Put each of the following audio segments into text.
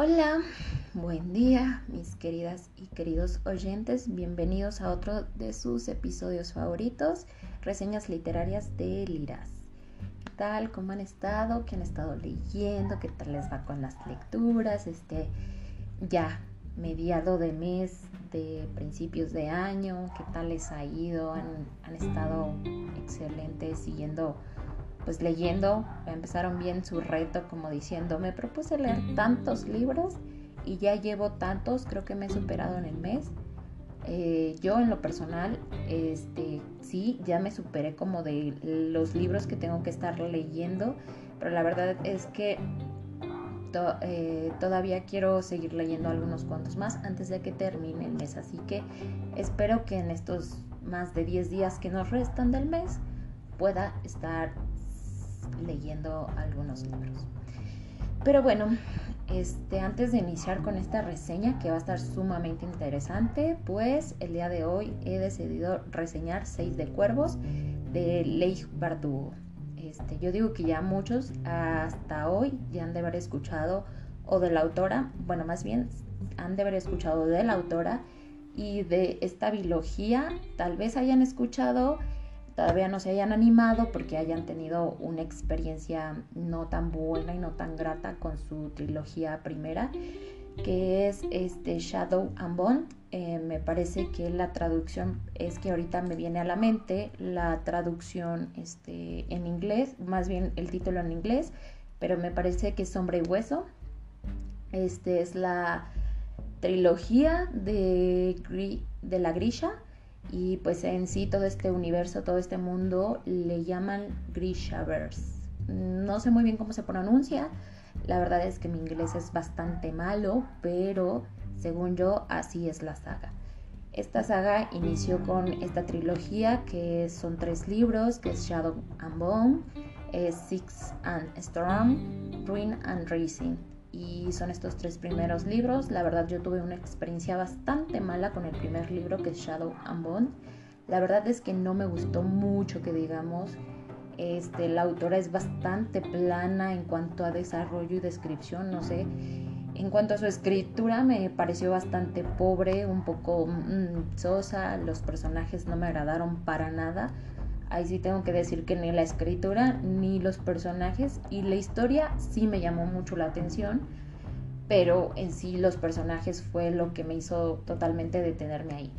Hola, buen día mis queridas y queridos oyentes, bienvenidos a otro de sus episodios favoritos, reseñas literarias de Liras. ¿Qué tal? ¿Cómo han estado? ¿Qué han estado leyendo? ¿Qué tal les va con las lecturas? Este, ya, mediado de mes, de principios de año, ¿qué tal les ha ido? ¿Han, han estado excelentes siguiendo pues leyendo, empezaron bien su reto como diciendo, me propuse leer tantos libros y ya llevo tantos, creo que me he superado en el mes. Eh, yo en lo personal, este, sí, ya me superé como de los libros que tengo que estar leyendo, pero la verdad es que eh, todavía quiero seguir leyendo algunos cuantos más antes de que termine el mes, así que espero que en estos más de 10 días que nos restan del mes pueda estar leyendo algunos libros. Pero bueno, este, antes de iniciar con esta reseña que va a estar sumamente interesante, pues el día de hoy he decidido reseñar Seis de Cuervos de Leigh Bardugo. Este, yo digo que ya muchos hasta hoy ya han de haber escuchado o de la autora, bueno, más bien han de haber escuchado de la autora y de esta biología, tal vez hayan escuchado todavía no se hayan animado porque hayan tenido una experiencia no tan buena y no tan grata con su trilogía primera, que es este Shadow and Bond. Eh, me parece que la traducción es que ahorita me viene a la mente la traducción este, en inglés, más bien el título en inglés, pero me parece que es Sombra y Hueso. Este es la trilogía de, de la Grisha y pues en sí todo este universo, todo este mundo le llaman Grishaverse. No sé muy bien cómo se pronuncia, la verdad es que mi inglés es bastante malo, pero según yo así es la saga. Esta saga inició con esta trilogía que son tres libros, que es Shadow and Bone, Six and Storm, Ruin and Racing y son estos tres primeros libros. La verdad yo tuve una experiencia bastante mala con el primer libro que es Shadow and Bone. La verdad es que no me gustó mucho que digamos. Este, la autora es bastante plana en cuanto a desarrollo y descripción, no sé. En cuanto a su escritura me pareció bastante pobre, un poco mm, sosa, los personajes no me agradaron para nada. Ahí sí tengo que decir que ni la escritura ni los personajes y la historia sí me llamó mucho la atención, pero en sí los personajes fue lo que me hizo totalmente detenerme ahí.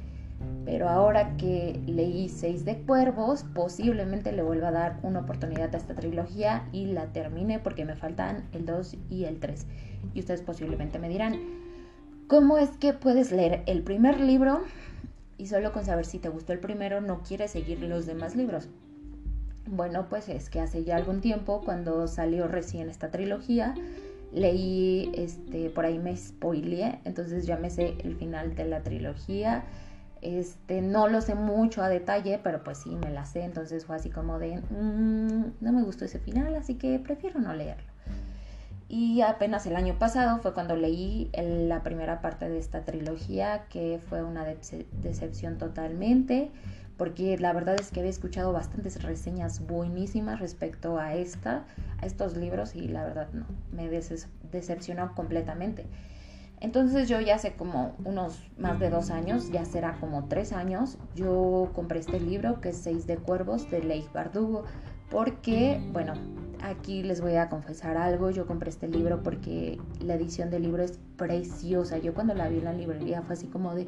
Pero ahora que leí Seis de Cuervos, posiblemente le vuelva a dar una oportunidad a esta trilogía y la termine porque me faltan el 2 y el 3. Y ustedes posiblemente me dirán, ¿cómo es que puedes leer el primer libro y solo con saber si te gustó el primero no quieres seguir los demás libros. Bueno, pues es que hace ya algún tiempo, cuando salió recién esta trilogía, leí, este, por ahí me spoileé, entonces ya me sé el final de la trilogía. Este, no lo sé mucho a detalle, pero pues sí me la sé, entonces fue así como de, mm, no me gustó ese final, así que prefiero no leerlo. Y apenas el año pasado fue cuando leí la primera parte de esta trilogía, que fue una decepción totalmente, porque la verdad es que había escuchado bastantes reseñas buenísimas respecto a esta, a estos libros, y la verdad no, me decepcionó completamente. Entonces yo ya hace como unos más de dos años, ya será como tres años, yo compré este libro que es Seis de Cuervos de Leigh Bardugo, porque, bueno, aquí les voy a confesar algo, yo compré este libro porque la edición del libro es preciosa, yo cuando la vi en la librería fue así como de,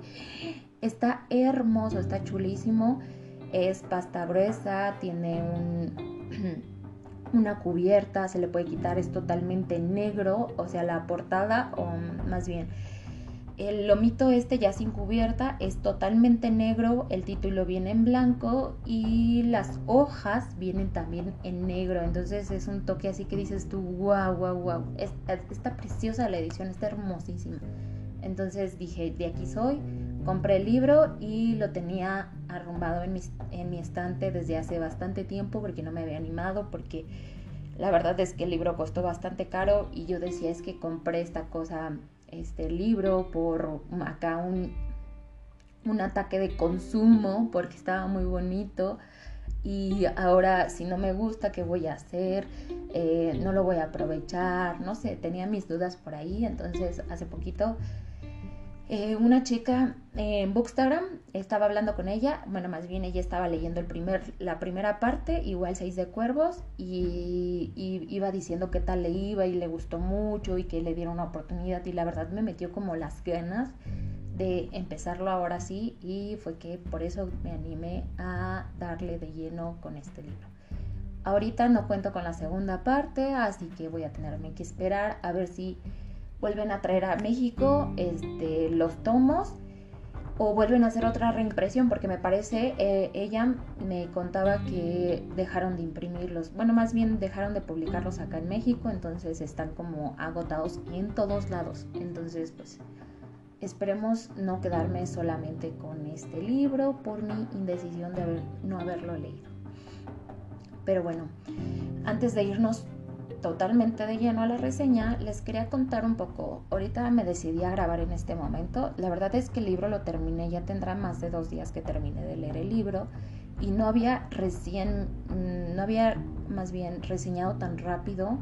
está hermoso, está chulísimo, es pasta gruesa, tiene un... una cubierta, se le puede quitar, es totalmente negro, o sea, la portada, o más bien, el lomito este ya sin cubierta es totalmente negro, el título viene en blanco y las hojas vienen también en negro. Entonces es un toque así que dices tú, wow, wow, wow. está preciosa la edición, está hermosísima. Entonces dije, de aquí soy. Compré el libro y lo tenía arrumbado en mi, en mi estante desde hace bastante tiempo porque no me había animado, porque la verdad es que el libro costó bastante caro y yo decía es que compré esta cosa este libro por acá un, un ataque de consumo porque estaba muy bonito y ahora si no me gusta, ¿qué voy a hacer? Eh, no lo voy a aprovechar, no sé, tenía mis dudas por ahí, entonces hace poquito eh, una chica en Bookstagram estaba hablando con ella, bueno, más bien ella estaba leyendo el primer, la primera parte, igual Seis de Cuervos, y, y, iba diciendo qué tal le iba y le gustó mucho y que le diera una oportunidad y la verdad me metió como las ganas de empezarlo ahora sí y fue que por eso me animé a darle de lleno con este libro. Ahorita no cuento con la segunda parte, así que voy a tenerme que esperar a ver si vuelven a traer a México este, los tomos o vuelven a hacer otra reimpresión porque me parece eh, ella me contaba que dejaron de imprimirlos bueno más bien dejaron de publicarlos acá en México entonces están como agotados en todos lados entonces pues Esperemos no quedarme solamente con este libro por mi indecisión de no haberlo leído. Pero bueno, antes de irnos totalmente de lleno a la reseña, les quería contar un poco. Ahorita me decidí a grabar en este momento. La verdad es que el libro lo terminé, ya tendrá más de dos días que terminé de leer el libro y no había recién, mm, no había más bien reseñado tan rápido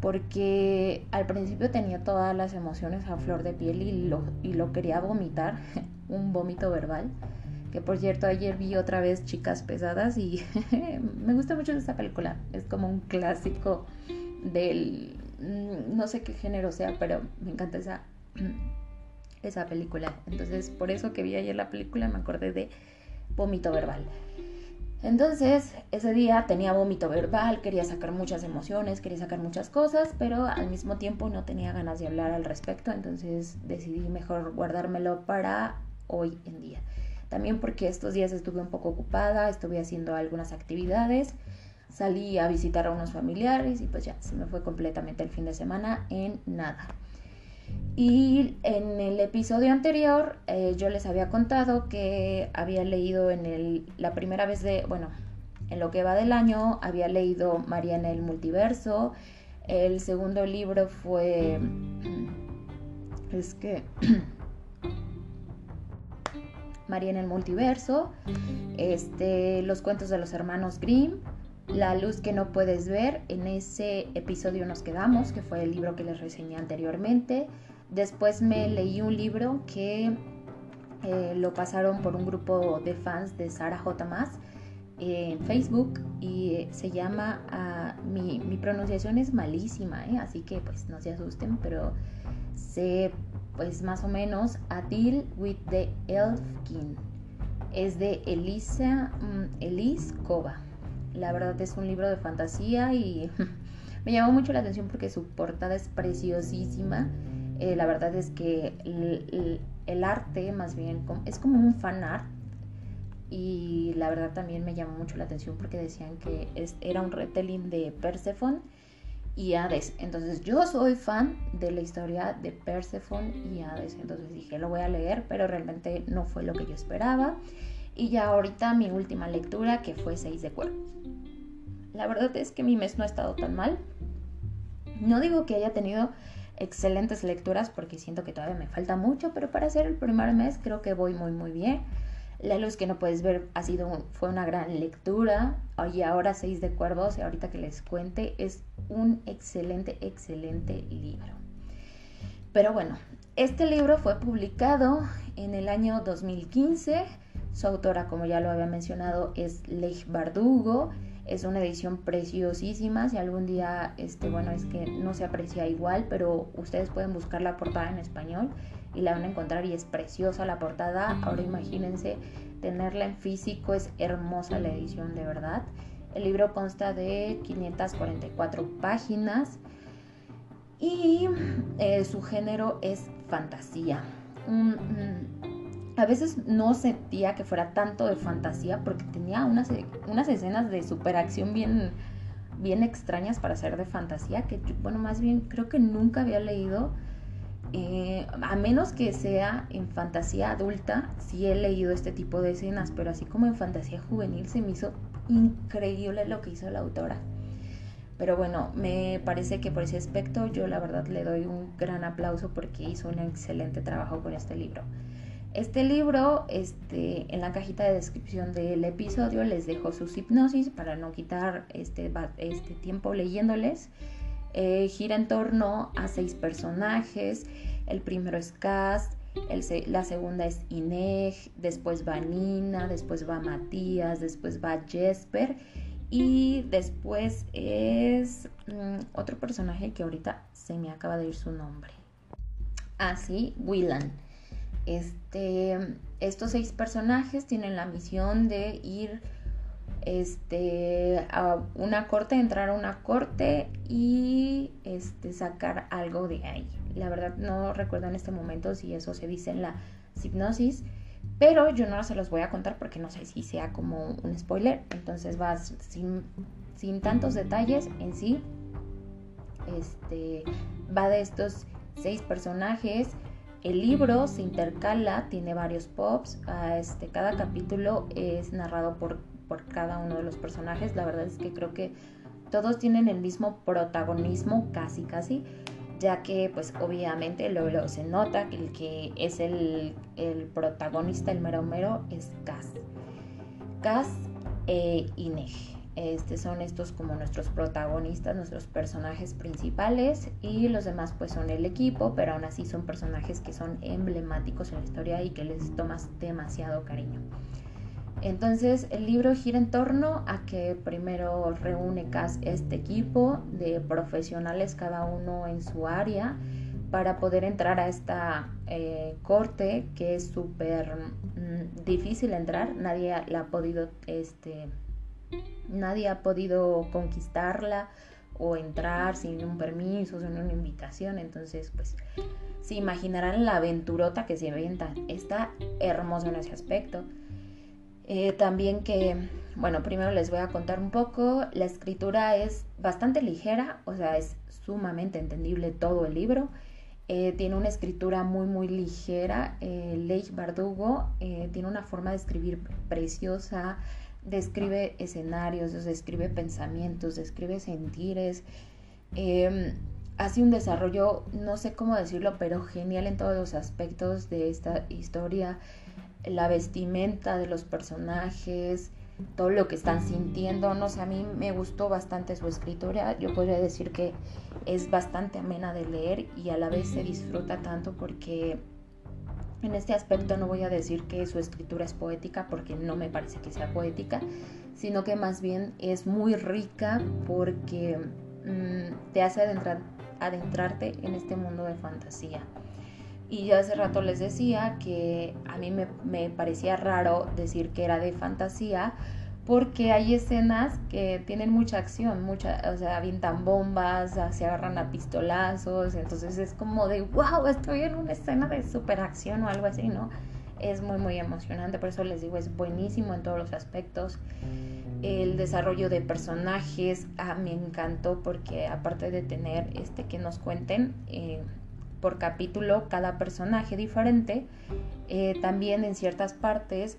porque al principio tenía todas las emociones a flor de piel y lo, y lo quería vomitar, un vómito verbal. Que por cierto, ayer vi otra vez Chicas Pesadas y me gusta mucho esta película. Es como un clásico del. Mm, no sé qué género sea, pero me encanta esa, esa película. Entonces, por eso que vi ayer la película, me acordé de vómito verbal. Entonces, ese día tenía vómito verbal, quería sacar muchas emociones, quería sacar muchas cosas, pero al mismo tiempo no tenía ganas de hablar al respecto, entonces decidí mejor guardármelo para hoy en día. También porque estos días estuve un poco ocupada, estuve haciendo algunas actividades, salí a visitar a unos familiares y pues ya se me fue completamente el fin de semana en nada. Y en el episodio anterior eh, yo les había contado que había leído en el, la primera vez de, bueno, en lo que va del año, había leído María en el multiverso. El segundo libro fue... Es que... María en el multiverso. Este, los cuentos de los hermanos Grimm. La luz que no puedes ver. En ese episodio nos quedamos, que fue el libro que les reseñé anteriormente. Después me leí un libro que eh, lo pasaron por un grupo de fans de Sara J. Más en Facebook y se llama, ah, mi, pronunciación es malísima, ¿eh? así que pues no se asusten, pero sé pues más o menos A Deal with the Elfkin. Es de Elisa, mm, Elise Kova. La verdad es un libro de fantasía y me llamó mucho la atención porque su portada es preciosísima eh, la verdad es que el, arte más bien es como un fan art y la verdad también me llamó mucho la atención porque decían que era un retelling de Persephone y Hades. Entonces yo soy fan de la historia de Persephone y Hades. Entonces dije, lo voy a leer, pero realmente no fue lo que yo esperaba. Y ya ahorita mi última lectura que fue Seis de Cuervos. La verdad es que mi mes no ha estado tan mal. No digo que haya tenido excelentes lecturas porque siento que todavía me falta mucho, pero para hacer el primer mes creo que voy muy muy bien. La luz que no puedes ver ha sido fue una gran lectura y ahora Seis de Cuervos y ahorita que les cuente es un excelente excelente libro. Pero bueno, este libro fue publicado en el año 2015. Su autora, como ya lo había mencionado, es Leigh Bardugo es una edición preciosísima. Si algún día, este, bueno, es que no se aprecia igual, pero ustedes pueden buscar la portada en español y la van a encontrar y es preciosa la portada. Ahora imagínense tenerla en físico, es hermosa la edición de verdad. El libro consta de 544 páginas y eh, su género es fantasía a veces no sentía que fuera tanto de fantasía porque tenía unas, unas escenas de superacción bien, bien extrañas para ser de fantasía que, bueno, más bien creo que nunca había leído, eh, a menos que sea en fantasía adulta, sí he leído este tipo de escenas, pero así como en fantasía juvenil se me hizo increíble lo que hizo la autora. Pero bueno, me parece que por ese aspecto yo la verdad le doy un gran aplauso porque hizo un excelente trabajo con este libro. Este libro, este, en la cajita de descripción del episodio les dejo sus hipnosis para no quitar este, este tiempo leyéndoles. Eh, gira en torno a seis personajes. El primero es Cass, la segunda es Ineg, después va Nina, después va Matías, después va Jesper y después es mm, otro personaje que ahorita se me acaba de ir su nombre. Ah, sí, Willan. Este, estos seis personajes tienen la misión de ir este, a una corte, entrar a una corte y este, sacar algo de ahí. La verdad no recuerdo en este momento si eso se dice en la hipnosis, pero yo no se los voy a contar porque no sé si sea como un spoiler. Entonces va sin, sin tantos detalles en sí. Este, va de estos seis personajes el libro se intercala, tiene varios pops, este, cada capítulo es narrado por, por cada uno de los personajes. La verdad es que creo que todos tienen el mismo protagonismo, casi casi, ya que pues obviamente luego, se nota que el que es el, protagonista, el mero mero, es Cass. Cass e Ineg. Este, son estos como nuestros protagonistas, nuestros personajes principales y los demás pues son el equipo, pero aún así son personajes que son emblemáticos en la historia y que les tomas demasiado cariño. Entonces el libro gira en torno a que primero reúne Cas este equipo de profesionales cada uno en su área para poder entrar a esta eh, corte que es súper mm, difícil entrar, nadie la ha podido este, Nadie ha podido conquistarla o entrar sin un permiso, sin una invitación. Entonces, pues, se imaginarán la aventurota que se inventa. Está hermoso en ese aspecto. Eh, también que, bueno, primero les voy a contar un poco. La escritura es bastante ligera, o sea, es sumamente entendible todo el libro. Eh, tiene una escritura muy, muy ligera. Eh, Leigh Bardugo eh, tiene una forma de escribir preciosa describe escenarios, describe pensamientos, describe sentires. Em, hace un desarrollo, no sé cómo decirlo, pero genial en todos los aspectos de esta historia. La vestimenta de los personajes, todo lo que están sintiendo. No sé, a mí me gustó bastante su escritura. Yo podría decir que es bastante amena de leer y a la vez se disfruta tanto porque en este aspecto no voy a decir que su escritura es poética porque no me parece que sea poética, sino que más bien es muy rica porque mm, te hace adentrarte en este mundo de fantasía. Y yo hace rato les decía que a mí me, me parecía raro decir que era de fantasía porque hay escenas que tienen mucha acción, mucha, o sea, avientan bombas, se agarran a pistolazos, entonces es como de, wow, estoy en una escena de superacción o algo así, ¿no? Es muy, muy emocionante, por eso les digo, es buenísimo en todos los aspectos. El desarrollo de personajes ah, me encantó porque aparte de tener este que nos cuenten eh, por capítulo cada personaje diferente, eh, también en ciertas partes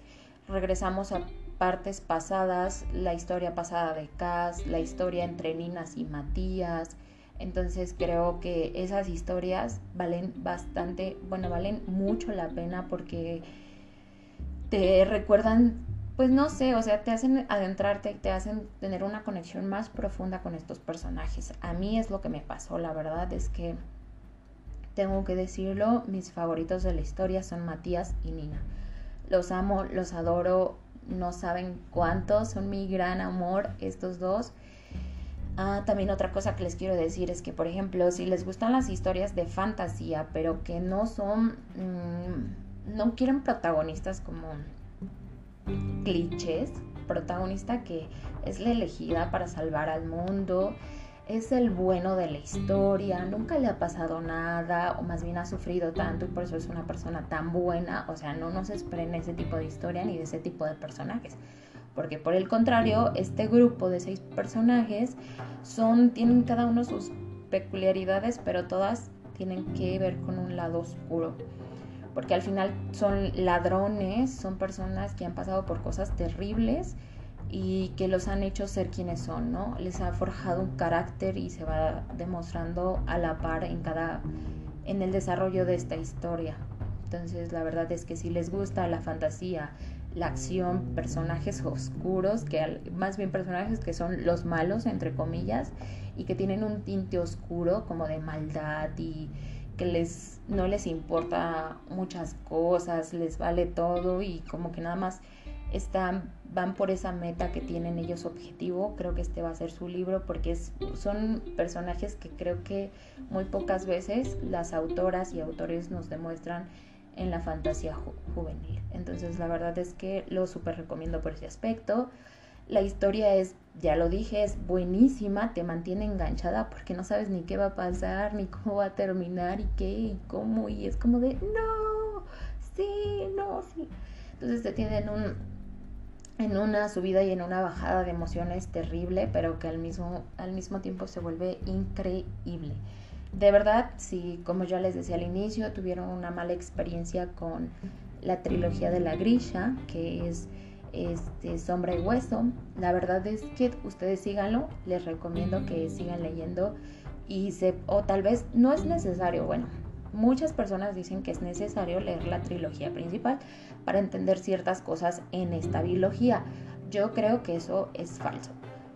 regresamos a partes pasadas, la historia pasada de Cass, la historia entre Ninas y Matías. Entonces creo que esas historias valen bastante, bueno, valen mucho la pena porque te recuerdan, pues no sé, o sea, te hacen adentrarte, te hacen tener una conexión más profunda con estos personajes. A mí es lo que me pasó, la verdad es que tengo que decirlo, mis favoritos de la historia son Matías y Nina. Los amo, los adoro, no saben cuánto, son mi gran amor estos dos. Ah, también otra cosa que les quiero decir es que, por ejemplo, si les gustan las historias de fantasía, pero que no son, mm, no quieren protagonistas como clichés, protagonista que es la elegida para salvar al mundo, es el bueno de la historia, nunca le ha pasado nada, o más bien ha sufrido tanto y por eso es una persona tan buena. O sea, no nos esperen ese tipo de historia ni de ese tipo de personajes. Porque por el contrario, este grupo de seis personajes son, tienen cada uno sus peculiaridades, pero todas tienen que ver con un lado oscuro. Porque al final son ladrones, son personas que han pasado por cosas terribles y que los han hecho ser quienes son, ¿no? Les ha forjado un carácter y se va demostrando a la par en cada en el desarrollo de esta historia. Entonces la verdad es que si les gusta la fantasía, la acción, personajes oscuros, que más bien personajes que son los malos, entre comillas, y que tienen un tinte oscuro como de maldad y que les no les importa muchas cosas, les vale todo y como que nada más están van por esa meta que tienen ellos objetivo. Creo que este va a ser su libro porque es, son personajes que creo que muy pocas veces las autoras y autores nos demuestran en la fantasía juvenil. Entonces la verdad es que lo súper recomiendo por ese aspecto. La historia es, ya lo dije, es buenísima, te mantiene enganchada porque no sabes ni qué va a pasar, ni cómo va a terminar y qué y cómo. Y es como de, no, sí, no, sí. Entonces te tienen un, en una subida y en una bajada de emociones terrible, pero que al mismo, al mismo tiempo se vuelve increíble. De verdad, si como ya les decía al inicio, tuvieron una mala experiencia con la trilogía de la Grisha, que es este, Sombra y Hueso, la verdad es que ustedes síganlo, les recomiendo que sigan leyendo y se, o tal vez no es necesario, bueno, muchas personas dicen que es necesario leer la trilogía principal para entender ciertas cosas en esta biología. Yo creo que eso es falso,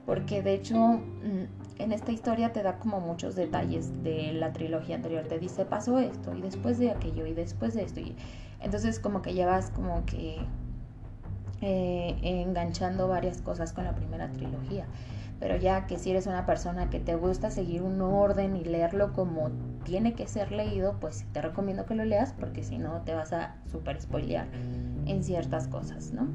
porque de hecho mm, en esta historia te da como muchos detalles de la trilogía anterior. Te dice, pasó esto y después de aquello y después de esto. Y entonces como que llevas como que eh, enganchando varias cosas con la primera trilogía. Pero ya que si eres una persona que te gusta seguir un orden y leerlo como tiene que ser leído, pues te recomiendo que lo leas porque si no te vas a super spoilear en ciertas cosas, ¿no?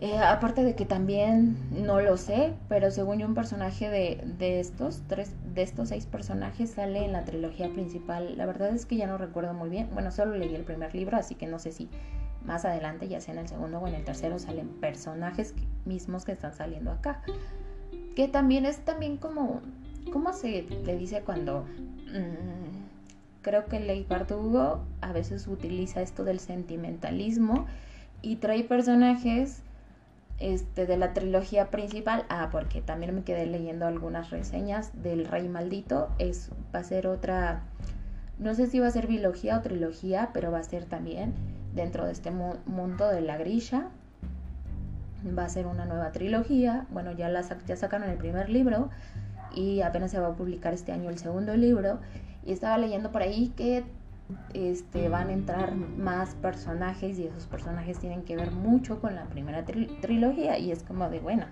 Eh, aparte de que también no lo sé, pero según yo un personaje de, de, estos tres, de estos seis personajes sale en la trilogía principal. La verdad es que ya no recuerdo muy bien. Bueno, solo leí el primer libro, así que no sé si más adelante, ya sea en el segundo o en el tercero, salen personajes mismos que están saliendo acá. Que también es también como, ¿cómo se le dice cuando? Mm, creo que Ley Bardugo a veces utiliza esto del sentimentalismo y trae personajes este, de la trilogía principal. Ah, porque también me quedé leyendo algunas reseñas del Rey Maldito. Es, va a ser otra, no sé si va a ser biología o trilogía, pero va a ser también dentro de este mundo de la grilla. Va a ser una nueva trilogía. Bueno, ya, la, ya sacaron el primer libro y apenas se va a publicar este año el segundo libro. Y estaba leyendo por ahí que este, van a entrar más personajes y esos personajes tienen que ver mucho con la primera trilogía y es como de, bueno,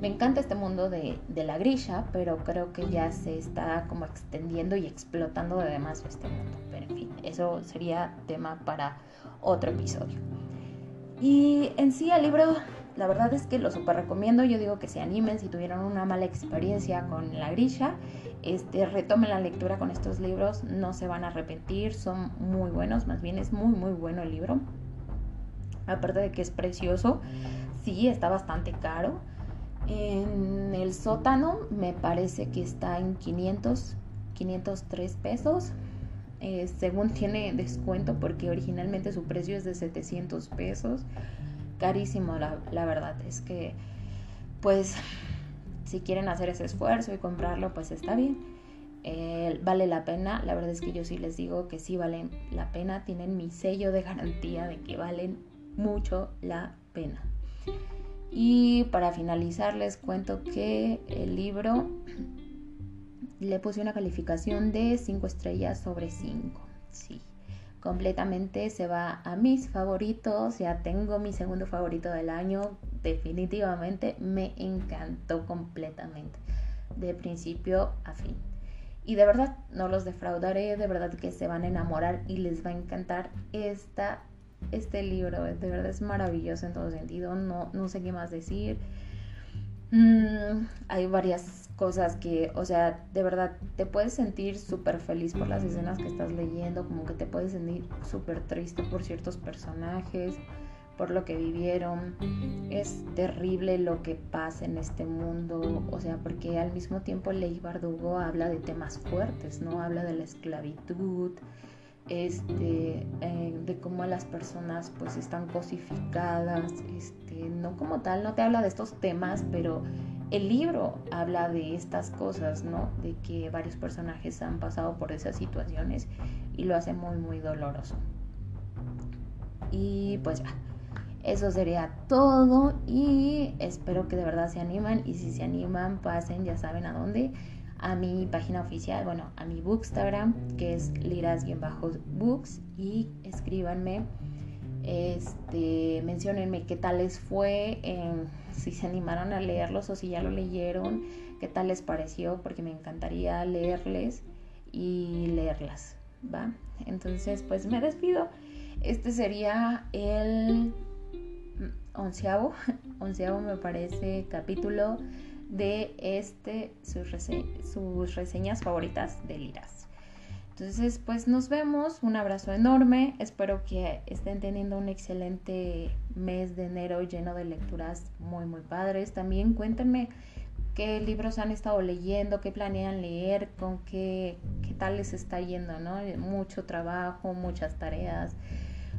me encanta este mundo de, la grilla, pero creo que ya se está como extendiendo y explotando de demás este mundo. Pero en fin, eso sería tema para otro episodio. Y en sí el libro la verdad es que lo super recomiendo. Yo digo que se animen si tuvieron una mala experiencia con la grilla. Este, retomen la lectura con estos libros. No se van a arrepentir. Son muy buenos. Más bien es muy, muy bueno el libro. Aparte de que es precioso. Sí, está bastante caro. En el sótano me parece que está en 500, 503 pesos. Eh, según tiene descuento porque originalmente su precio es de 700 pesos carísimo, la, verdad. Es que, pues, si quieren hacer ese esfuerzo y comprarlo, pues está bien. Eh, vale la pena. La verdad es que yo sí les digo que sí valen la pena. Tienen mi sello de garantía de que valen mucho la pena. Y para finalizar les cuento que el libro le puse una calificación de 5 estrellas sobre 5. Sí completamente se va a mis favoritos, ya tengo mi segundo favorito del año, definitivamente me encantó completamente, de principio a fin. Y de verdad no los defraudaré, de verdad que se van a enamorar y les va a encantar este libro, de verdad es maravilloso en todo sentido, no, no sé qué más decir. Mm, hay varias cosas que, o sea, de verdad te puedes sentir súper feliz por las escenas que estás leyendo, como que te puedes sentir súper triste por ciertos personajes, por lo que vivieron. Es terrible lo que pasa en este mundo, o sea, porque al mismo tiempo Ley Bardugo habla de temas fuertes, ¿no? Habla de la esclavitud, este, eh, de cómo las personas pues están cosificadas, este, no como tal, no te habla de estos temas, pero el libro habla de estas cosas, ¿no? De que varios personajes han pasado por esas situaciones y lo hace muy, muy doloroso. Y pues ya, eso sería todo y espero que de verdad se animan y si se animan pasen, ya saben a dónde, a mi página oficial, bueno, a mi bookstagram que es liras-books y escríbanme, este, menciónenme qué tal les fue, si se animaron a leerlos o si ya lo leyeron, qué tal les pareció, porque me encantaría leerles y leerlas, ¿va? Entonces, pues me despido. Este sería el onceavo, onceavo me parece capítulo de este, sus, sus reseñas favoritas de Liras. Entonces, pues nos vemos, un abrazo enorme, espero que estén teniendo un excelente mes de enero lleno de lecturas muy, muy padres. También cuéntenme qué libros han estado leyendo, qué planean leer, con qué, qué tal les está yendo, ¿no? Mucho trabajo, muchas tareas,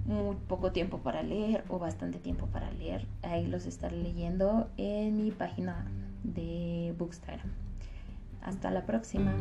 muy poco tiempo para leer o bastante tiempo para leer. Ahí los estaré leyendo en mi página de Bookstagram. Hasta la próxima.